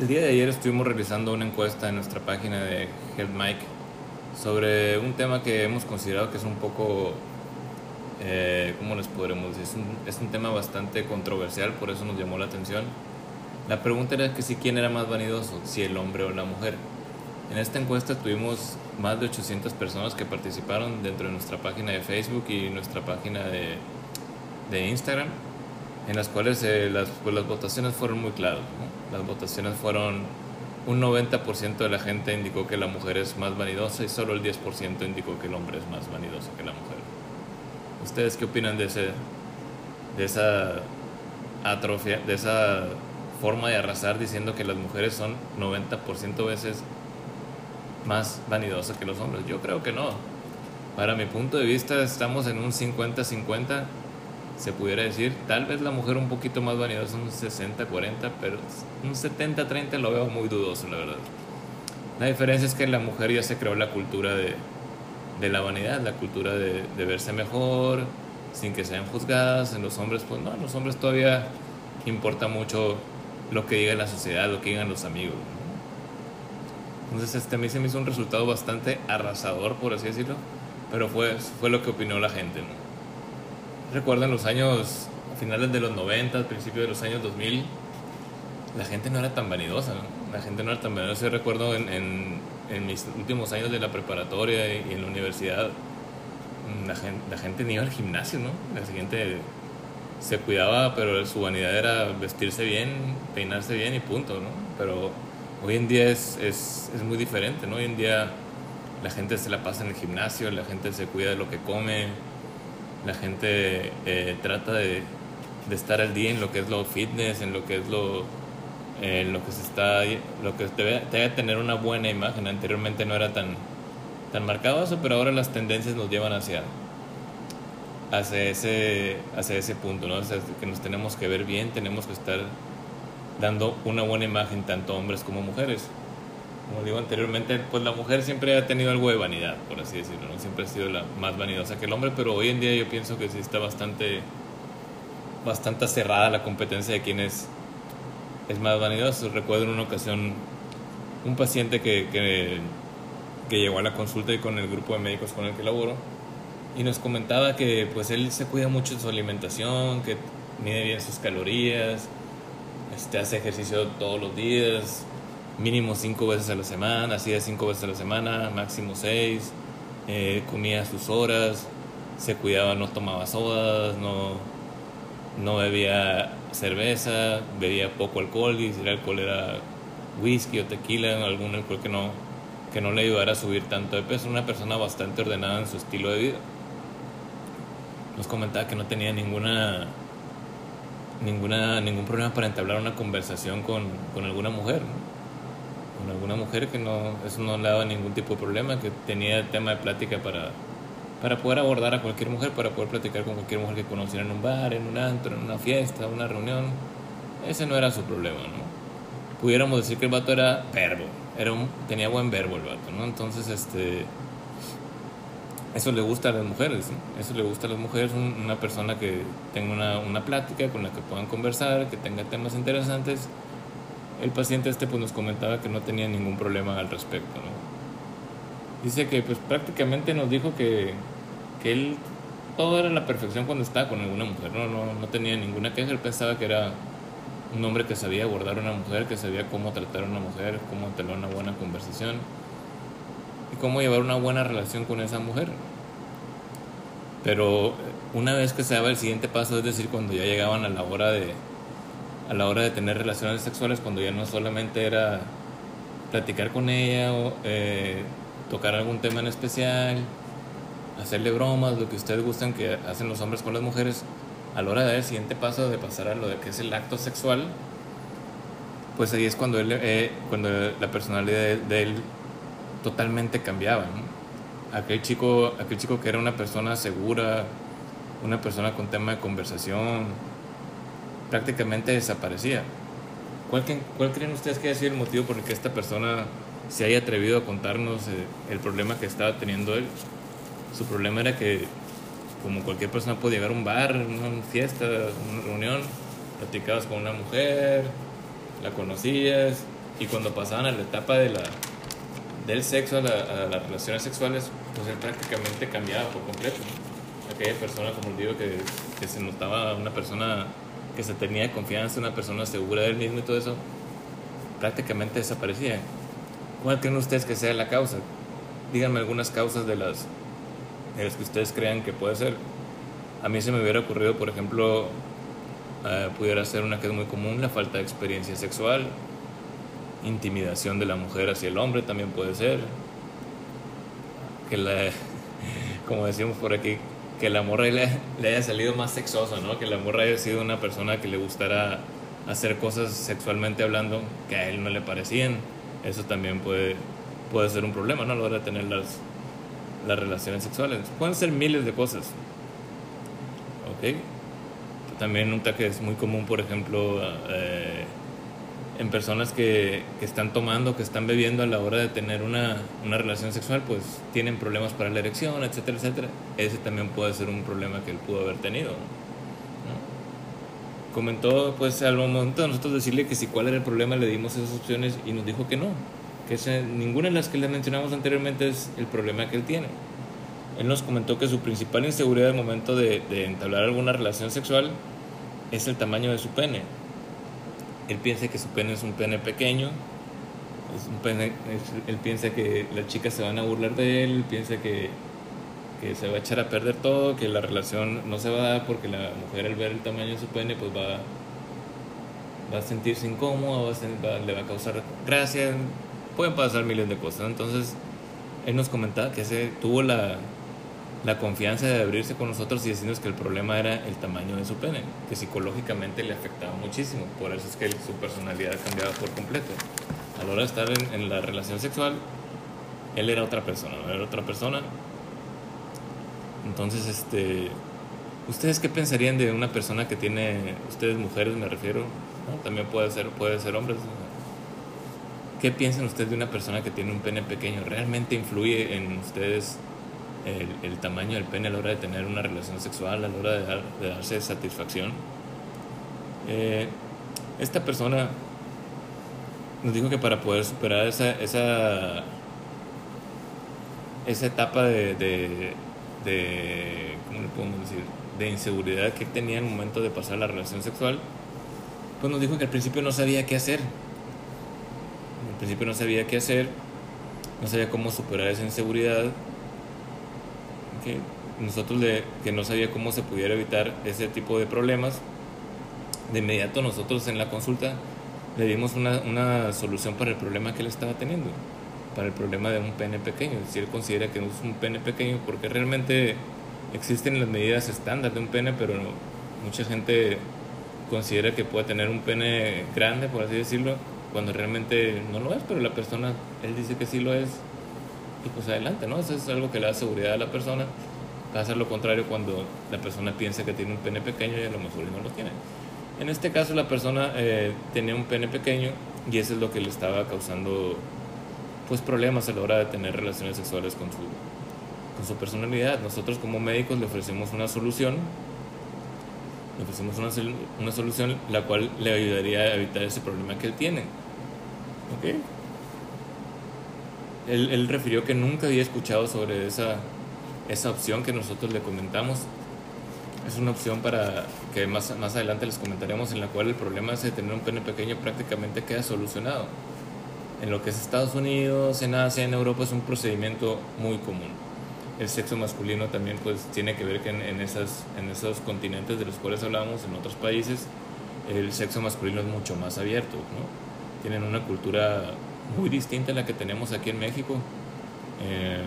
El día de ayer estuvimos realizando una encuesta en nuestra página de Health Mike sobre un tema que hemos considerado que es un poco, eh, ¿cómo les podremos decir? Es un, es un tema bastante controversial, por eso nos llamó la atención. La pregunta era que si quién era más vanidoso, si el hombre o la mujer. En esta encuesta tuvimos más de 800 personas que participaron dentro de nuestra página de Facebook y nuestra página de, de Instagram, en las cuales eh, las, pues, las votaciones fueron muy claras. ¿no? Las votaciones fueron un 90% de la gente indicó que la mujer es más vanidosa y solo el 10% indicó que el hombre es más vanidoso que la mujer. ¿Ustedes qué opinan de, ese, de esa atrofia, de esa forma de arrasar diciendo que las mujeres son 90% veces más vanidosas que los hombres? Yo creo que no. Para mi punto de vista estamos en un 50-50 se pudiera decir. Tal vez la mujer un poquito más vanidosa, un 60-40, pero un 70-30 lo veo muy dudoso, la verdad. La diferencia es que la mujer ya se creó la cultura de, de la vanidad, la cultura de, de, verse mejor, sin que sean juzgadas. En los hombres, pues no, en los hombres todavía importa mucho lo que diga la sociedad, lo que digan los amigos. Entonces, este a mí se me hizo un resultado bastante arrasador, por así decirlo, pero fue, fue lo que opinó la gente. ¿no? Recuerdo en los años, finales de los 90, principios de los años 2000, la gente no era tan vanidosa. La gente no era tan vanidosa. Yo recuerdo en, mis últimos años de la preparatoria y en la universidad, la gente, la gente ni iba al gimnasio, ¿no? La gente se cuidaba, pero su vanidad era vestirse bien, peinarse bien y punto, ¿no? Pero hoy en día es, es muy diferente, ¿no? Hoy en día la gente se la pasa en el gimnasio, la gente se cuida de lo que come, la gente eh, trata de, estar al día en lo que es lo fitness, en lo que es lo, eh, lo que se está, lo que debe, debe, tener una buena imagen. Anteriormente no era tan, tan marcado eso, pero ahora las tendencias nos llevan hacia, hacia, ese, hacia ese punto, ¿no? O sea, que nos tenemos que ver bien, tenemos que estar dando una buena imagen tanto hombres como mujeres como digo anteriormente, pues la mujer siempre ha tenido algo de vanidad, por así decirlo, ¿no? Siempre ha sido la más vanidosa que el hombre, pero hoy en día yo pienso que sí está bastante, bastante cerrada la competencia de quién es, es más vanidoso. Recuerdo en una ocasión un paciente que, que, que llegó a la consulta y con el grupo de médicos con el que laboro y nos comentaba que pues él se cuida mucho de su alimentación, que mide bien sus calorías, este, hace ejercicio todos los días, mínimo cinco veces a la semana, hacía cinco veces a la semana, máximo seis, eh, comía sus horas, se cuidaba, no tomaba sodas, no, no bebía cerveza, bebía poco alcohol, y si el alcohol era whisky o tequila, algún alcohol que no, que no le ayudara a subir tanto de peso, una persona bastante ordenada en su estilo de vida. Nos comentaba que no tenía ninguna ninguna ningún problema para entablar una conversación con, con alguna mujer. Con alguna mujer que no, eso no le daba ningún tipo de problema, que tenía tema de plática para, para poder abordar a cualquier mujer, para poder platicar con cualquier mujer que conociera en un bar, en un antro, en una fiesta, una reunión. Ese no era su problema, ¿no? Pudiéramos decir que el vato era verbo, era un, tenía buen verbo el vato, ¿no? Entonces, este... Eso le gusta a las mujeres, ¿no? Eso le gusta a las mujeres, una persona que tenga una, una plática, con la que puedan conversar, que tenga temas interesantes el paciente este pues nos comentaba que no tenía ningún problema al respecto. ¿no? Dice que pues prácticamente nos dijo que, que él todo era la perfección cuando estaba con alguna mujer, ¿no? No, no tenía ninguna queja, él pensaba que era un hombre que sabía abordar a una mujer, que sabía cómo tratar a una mujer, cómo tener una buena conversación y cómo llevar una buena relación con esa mujer. Pero una vez que se daba el siguiente paso, es decir, cuando ya llegaban a la hora de, a la hora de tener relaciones sexuales cuando ya no solamente era platicar con ella o eh, tocar algún tema en especial, hacerle bromas, lo que ustedes gustan que hacen los hombres con las mujeres, a la hora de dar el siguiente paso de pasar a lo de que es el acto sexual, pues ahí es cuando, él, eh, cuando la personalidad de, él totalmente cambiaba. ¿no? Aquel, chico, aquel chico que era una persona segura, una persona con tema de conversación, prácticamente desaparecía. ¿Cuál, ¿Cuál, creen ustedes que haya sido el motivo por el que esta persona se haya atrevido a contarnos eh, el problema que estaba teniendo él? Su problema era que, como cualquier persona puede llegar a un bar, una fiesta, una reunión, platicabas con una mujer, la conocías, y cuando pasaban a la etapa de la, del sexo a, las relaciones sexuales, pues él prácticamente cambiaba por completo. Aquella persona, como digo, que, que se notaba una persona que se tenía confianza, una persona segura de él mismo y todo eso, prácticamente desaparecía. ¿Cuál creen ustedes que sea la causa? Díganme algunas causas de las, de las que ustedes crean que puede ser. A mí se me hubiera ocurrido, por ejemplo, eh, pudiera ser una que es muy común, la falta de experiencia sexual, intimidación de la mujer hacia el hombre también puede ser, que la, como decimos por aquí, que la morra le, le haya salido más sexosa, ¿no? Que la morra haya sido una persona que le gustara hacer cosas sexualmente hablando que a él no le parecían. Eso también puede, puede ser un problema, ¿no? A la hora de tener las, las relaciones sexuales. Pueden ser miles de cosas. ¿Ok? También un que es muy común, por ejemplo, eh, en personas que, están tomando, que están bebiendo a la hora de tener una, relación sexual, pues tienen problemas para la erección, etcétera, etcétera. Ese también puede ser un problema que él pudo haber tenido. Comentó, pues al momento de nosotros decirle que si cuál era el problema, le dimos esas opciones y nos dijo que no, que ninguna de las que le mencionamos anteriormente es el problema que él tiene. Él nos comentó que su principal inseguridad al momento de entablar alguna relación sexual es el tamaño de su pene él piensa que su pene es un pene pequeño, es un pene, él piensa que las chicas se van a burlar de él, piensa que, que, se va a echar a perder todo, que la relación no se va a dar porque la mujer al ver el tamaño de su pene pues va, va a sentirse incómoda, va le va a causar gracia, pueden pasar miles de cosas. Entonces, él nos comentaba que ese tuvo la, la confianza de abrirse con nosotros y decirnos que el problema era el tamaño de su pene, que psicológicamente le afectaba muchísimo. Por eso es que su personalidad cambiaba por completo. A la hora de estar en, la relación sexual, él era otra persona, era otra persona. Entonces, este, ¿ustedes qué pensarían de una persona que tiene, ustedes mujeres me refiero, también puede ser, puede ser hombres? ¿Qué piensan ustedes de una persona que tiene un pene pequeño? ¿Realmente influye en ustedes? El, tamaño del pene a la hora de tener una relación sexual, a la hora de, darse satisfacción. Eh, esta persona nos dijo que para poder superar esa, esa, esa etapa de, de, de, ¿cómo le podemos decir? de inseguridad que tenía en el momento de pasar la relación sexual, pues nos dijo que al principio no sabía qué hacer. Al principio no sabía qué hacer, no sabía cómo superar esa inseguridad que nosotros le, que no sabía cómo se pudiera evitar ese tipo de problemas, de inmediato nosotros en la consulta le dimos una, una solución para el problema que él estaba teniendo, para el problema de un pene pequeño. Si él considera que no es un pene pequeño, porque realmente existen las medidas estándar de un pene, pero mucha gente considera que puede tener un pene grande, por así decirlo, cuando realmente no lo es, pero la persona, él dice que sí lo es y pues adelante, ¿no? Eso es algo que le da seguridad a la persona. Va a ser lo contrario cuando la persona piensa que tiene un pene pequeño y a lo mejor no lo tiene. En este caso la persona eh, tenía un pene pequeño y eso es lo que le estaba causando pues problemas a la hora de tener relaciones sexuales con su, con su personalidad. Nosotros como médicos le ofrecemos una solución, le ofrecemos una, una solución la cual le ayudaría a evitar ese problema que él tiene. ¿Ok? Él, refirió que nunca había escuchado sobre esa, esa opción que nosotros le comentamos. Es una opción para que más, más adelante les comentaremos en la cual el problema de tener un pene pequeño prácticamente queda solucionado. En lo que es Estados Unidos, en Asia, en Europa es un procedimiento muy común. El sexo masculino también pues tiene que ver que en, en, esas, en esos continentes de los cuales hablamos, en otros países, el sexo masculino es mucho más abierto. ¿no? Tienen una cultura muy distinta a la que tenemos aquí en México. Eh,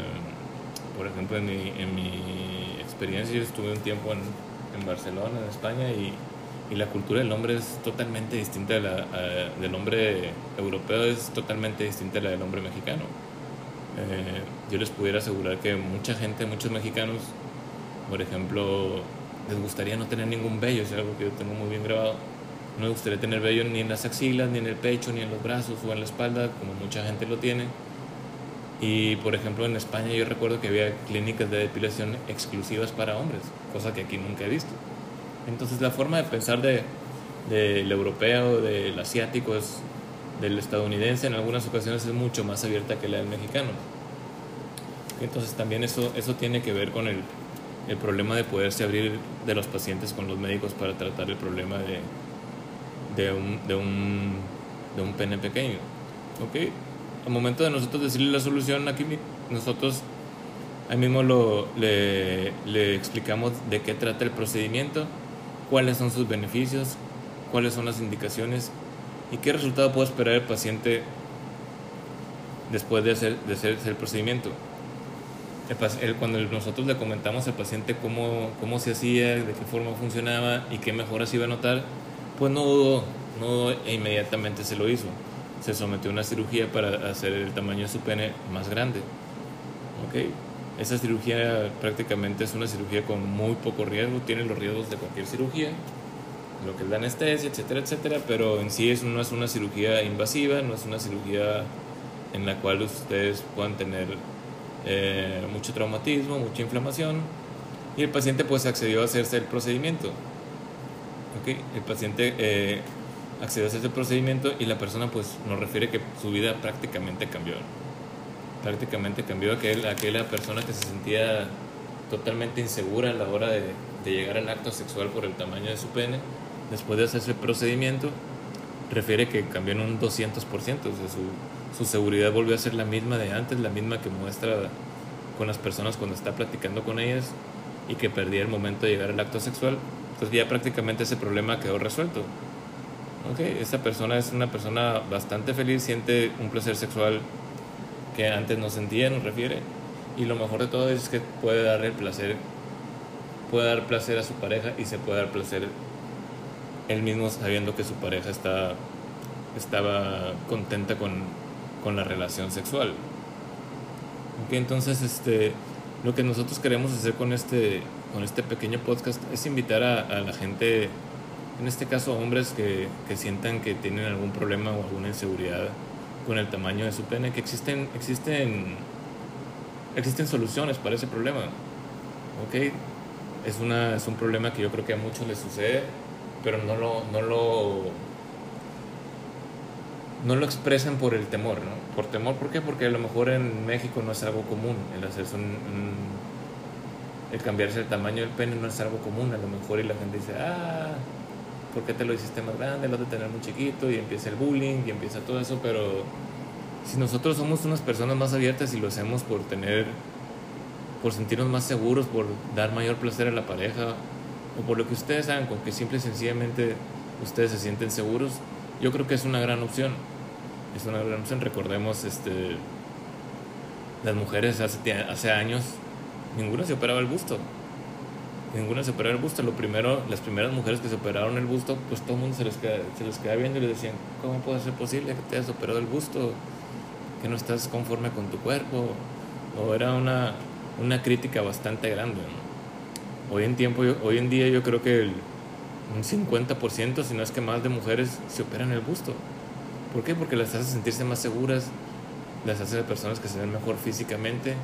por ejemplo, en mi, en mi, experiencia, yo estuve un tiempo en, en Barcelona, en España, y, y, la cultura del hombre es totalmente distinta a la, del hombre europeo, es totalmente distinta a la del hombre mexicano. Eh, yo les pudiera asegurar que mucha gente, muchos mexicanos, por ejemplo, les gustaría no tener ningún vello, es algo que yo tengo muy bien grabado no me gustaría tener vello ni en las axilas, ni en el pecho, ni en los brazos o en la espalda, como mucha gente lo tiene. Y por ejemplo en España yo recuerdo que había clínicas de depilación exclusivas para hombres, cosa que aquí nunca he visto. Entonces la forma de pensar de, del europeo, del asiático es del estadounidense en algunas ocasiones es mucho más abierta que la del mexicano. Entonces también eso, eso tiene que ver con el, el problema de poderse abrir de los pacientes con los médicos para tratar el problema de, de, un, de, un, de un pene pequeño. ¿Ok? Al momento de nosotros decirle la solución, aquí nosotros ahí mismo lo, le, le explicamos de qué trata el procedimiento, cuáles son sus beneficios, cuáles son las indicaciones y qué resultado puede esperar el paciente después de hacer, de hacer el procedimiento cuando nosotros le comentamos al paciente cómo, cómo se hacía, de qué forma funcionaba y qué mejoras iba a notar, pues no dudó, no e inmediatamente se lo hizo. Se sometió a una cirugía para hacer el tamaño de su pene más grande. ¿Okay? Esa cirugía prácticamente es una cirugía con muy poco riesgo, tiene los riesgos de cualquier cirugía, lo que es la anestesia, etcétera, etcétera, pero en sí es, no es una cirugía invasiva, no es una cirugía en la cual ustedes puedan tener eh, mucho traumatismo, mucha inflamación y el paciente pues accedió a hacerse el procedimiento. ¿Okay? El paciente eh, accedió a el procedimiento y la persona pues nos refiere que su vida prácticamente cambió. Prácticamente cambió aquel, aquella persona que se sentía totalmente insegura a la hora de, de llegar al acto sexual por el tamaño de su pene. Después de hacerse el procedimiento, refiere que cambió en un 200%, o sea, su, su seguridad volvió a ser la misma de antes, la misma que muestra con las personas cuando está platicando con ellas y que perdía el momento de llegar al acto sexual. Entonces ya prácticamente ese problema quedó resuelto. Okay, esa persona es una persona bastante feliz, siente un placer sexual que antes no sentía, nos refiere. Y lo mejor de todo es que puede darle el placer, puede dar placer a su pareja y se puede dar placer él mismo sabiendo que su pareja está, estaba contenta con, con la relación sexual. entonces, este, lo que nosotros queremos hacer con este, con este pequeño podcast es invitar a, la gente, en este caso hombres que, que, sientan que tienen algún problema o alguna inseguridad con el tamaño de su pene, que existen, existen, existen soluciones para ese problema. ¿ok? Es, una, es un problema que yo creo que a muchos les sucede, pero no lo, no lo no lo expresan por el temor, ¿no? Por temor, ¿por qué? Porque a lo mejor en México no es algo común el hacerse un, el cambiarse el tamaño del pene no es algo común a lo mejor y la gente dice, ah, ¿por qué te lo hiciste más grande? Lo de tener muy chiquito y empieza el bullying y empieza todo eso, pero si nosotros somos unas personas más abiertas y lo hacemos por tener, por sentirnos más seguros, por dar mayor placer a la pareja o por lo que ustedes hagan, con que simple y sencillamente ustedes se sienten seguros, yo creo que es una gran opción es una gran opción. Recordemos, este, las mujeres hace, hace años, ninguna se operaba el busto. Ninguna se operaba el busto. Lo primero, las primeras mujeres que se operaron el busto, pues todo el mundo se les, queda, se les queda viendo y les decían, ¿cómo puede ser posible que te hayas operado el busto? Que no estás conforme con tu cuerpo. O era una, una crítica bastante grande. Hoy, en tiempo, hoy en día yo creo que el, un 50%, si no es que más de mujeres se operan el busto. ¿Por qué? Porque las hace sentirse más seguras, las hace de personas que se ven mejor físicamente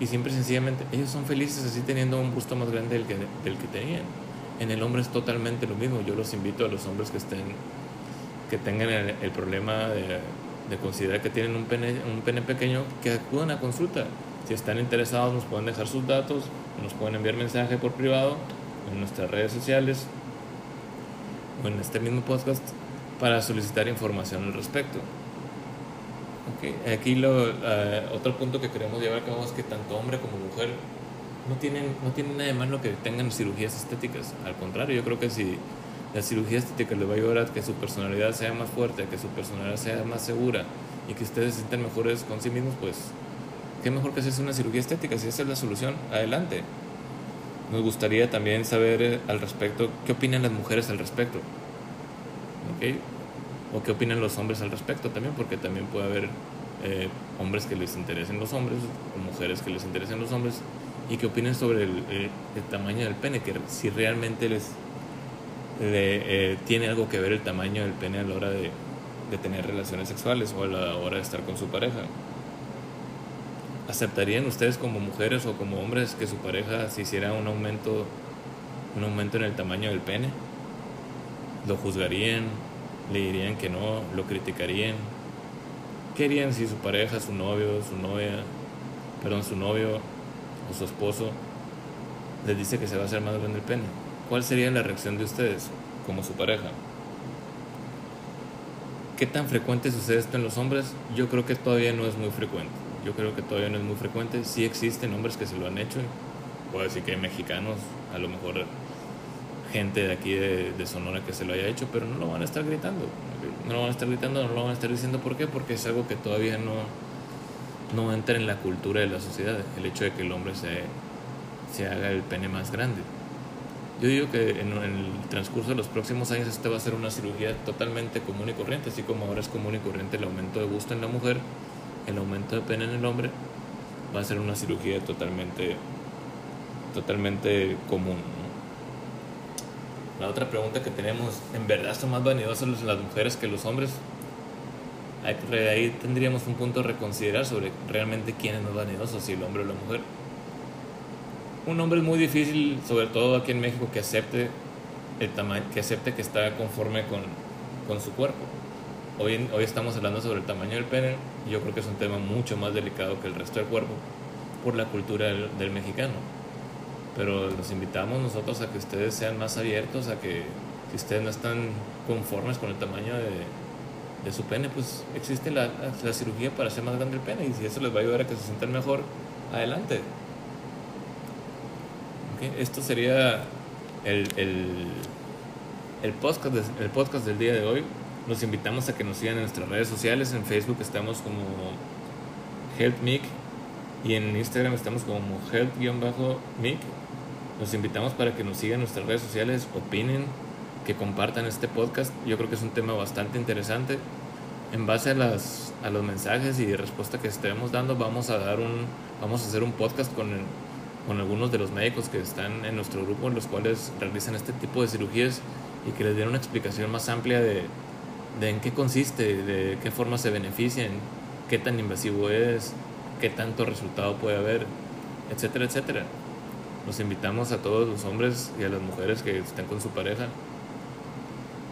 y siempre sencillamente ellos son felices así teniendo un busto más grande del que, del que tenían. En el hombre es totalmente lo mismo. Yo los invito a los hombres que estén que tengan el, problema de, de, considerar que tienen un pene, un pene pequeño, que acudan a consulta. Si están interesados nos pueden dejar sus datos, nos pueden enviar mensaje por privado en nuestras redes sociales o en este mismo podcast para solicitar información al respecto. Okay. Aquí lo, eh, otro punto que queremos llevar a cabo es que tanto hombre como mujer no tienen, no tienen nada de malo que tengan cirugías estéticas. Al contrario, yo creo que si la cirugía estética le va a ayudar a que su personalidad sea más fuerte, que su personalidad sea más segura y que ustedes se sientan mejores con sí mismos, pues qué mejor que hacerse una cirugía estética. Si esa es la solución, adelante. Nos gustaría también saber eh, al respecto, qué opinan las mujeres al respecto. ¿Okay? O qué opinan los hombres al respecto también, porque también puede haber eh, hombres que les interesen los hombres o mujeres que les interesen los hombres y que opinen sobre el, eh, tamaño del pene, que si realmente les tiene algo que ver el tamaño del pene a la hora de, de tener relaciones sexuales o a la hora de estar con su pareja. ¿Aceptarían ustedes como mujeres o como hombres que su pareja se hiciera un aumento, un aumento en el tamaño del pene? ¿Lo juzgarían? le dirían que no, lo criticarían. ¿Qué harían si su pareja, su novio, su novia, perdón, su novio o su esposo les dice que se va a hacer más grande el pene? ¿Cuál sería la reacción de ustedes como su pareja? ¿Qué tan frecuente sucede esto en los hombres? Yo creo que todavía no es muy frecuente. Yo creo que todavía no es muy frecuente. Sí existen hombres que se lo han hecho. Puedo decir que hay mexicanos, a lo mejor gente de aquí de, de, Sonora que se lo haya hecho, pero no lo van a estar gritando. No lo van a estar gritando, no lo van a estar diciendo por qué, porque es algo que todavía no, no entra en la cultura de la sociedad, el hecho de que el hombre se, se haga el pene más grande. Yo digo que en, el transcurso de los próximos años este va a ser una cirugía totalmente común y corriente, así como ahora es común y corriente el aumento de gusto en la mujer, el aumento de pene en el hombre, va a ser una cirugía totalmente, totalmente común. La otra pregunta que tenemos, ¿en verdad son más vanidosas las mujeres que los hombres? Ahí tendríamos un punto a reconsiderar sobre realmente quién es más vanidoso, si el hombre o la mujer. Un hombre es muy difícil, sobre todo aquí en México, que acepte el tamaño, que acepte que está conforme con, con su cuerpo. Hoy, hoy estamos hablando sobre el tamaño del pene, yo creo que es un tema mucho más delicado que el resto del cuerpo por la cultura del mexicano pero los invitamos nosotros a que ustedes sean más abiertos, a que si ustedes no están conformes con el tamaño de, su pene, pues existe la, la, cirugía para hacer más grande el pene y si eso les va a ayudar a que se sientan mejor, adelante. Okay. Esto sería el, el, el, podcast, el podcast del día de hoy. Los invitamos a que nos sigan en nuestras redes sociales. En Facebook estamos como HelpMic y en Instagram estamos como help-mic los invitamos para que nos sigan en nuestras redes sociales, opinen, que compartan este podcast. Yo creo que es un tema bastante interesante. En base a, las, a los mensajes y respuesta que estemos dando, vamos a, dar un, vamos a hacer un podcast con, con algunos de los médicos que están en nuestro grupo, en los cuales realizan este tipo de cirugías y que les den una explicación más amplia de, de en qué consiste, de qué forma se benefician, qué tan invasivo es, qué tanto resultado puede haber, etcétera, etcétera. Los invitamos a todos los hombres y a las mujeres que estén con su pareja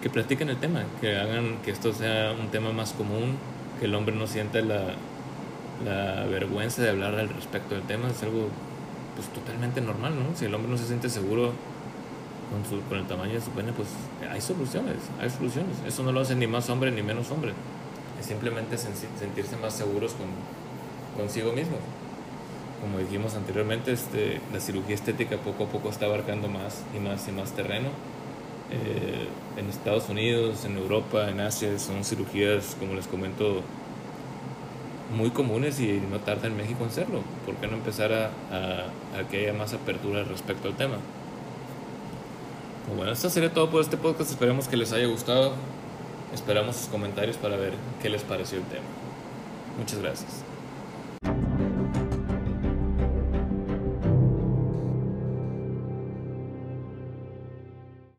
que practiquen el tema, que hagan que esto sea un tema más común, que el hombre no sienta la, vergüenza de hablar al respecto del tema, es algo pues totalmente normal, ¿no? Si el hombre no se siente seguro con, su, con el tamaño de su pene, pues hay soluciones, hay soluciones. Eso no lo hace ni más hombre ni menos hombre. Es simplemente sentirse más seguros con, consigo mismo como dijimos anteriormente, este, la cirugía estética poco a poco está abarcando más y más y más terreno. Eh, en Estados Unidos, en Europa, en Asia, son cirugías, como les comento, muy comunes y no tarda en México en serlo. ¿Por qué no empezar a, a, que haya más apertura respecto al tema? Pues bueno, esto sería todo por este podcast. Esperemos que les haya gustado. Esperamos sus comentarios para ver qué les pareció el tema. Muchas gracias.